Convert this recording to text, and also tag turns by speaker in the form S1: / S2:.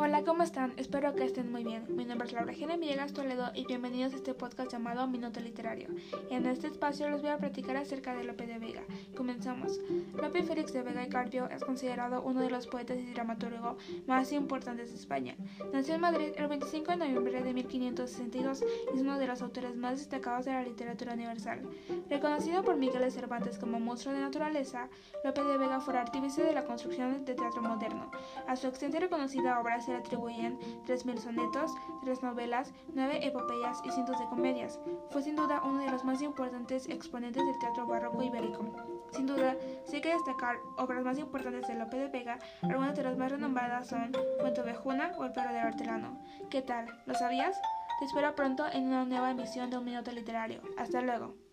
S1: Hola, ¿cómo están? Espero que estén muy bien. Mi nombre es Laura Gena Villegas Toledo y bienvenidos a este podcast llamado Minuto Literario. En este espacio les voy a platicar acerca de Lope de Vega. Comenzamos. Lope Félix de Vega y Carpio es considerado uno de los poetas y dramaturgos más importantes de España. Nació en Madrid el 25 de noviembre de 1562 y es uno de los autores más destacados de la literatura universal. Reconocido por Miguel de Cervantes como monstruo de naturaleza, Lope de Vega fue artífice de la construcción de teatro moderno. A su extensa y reconocida obra se le atribuyen 3.000 sonetos, 3 novelas, 9 epopeyas y cientos de comedias. Fue sin duda uno de los más importantes exponentes del teatro barroco ibérico. Sin duda, sí hay que destacar obras más importantes de Lope de Vega, algunas de las más renombradas son Cuento Vejuna o El perro del hortelano. ¿Qué tal? ¿Lo sabías? Te espero pronto en una nueva emisión de Un Minuto Literario. Hasta luego.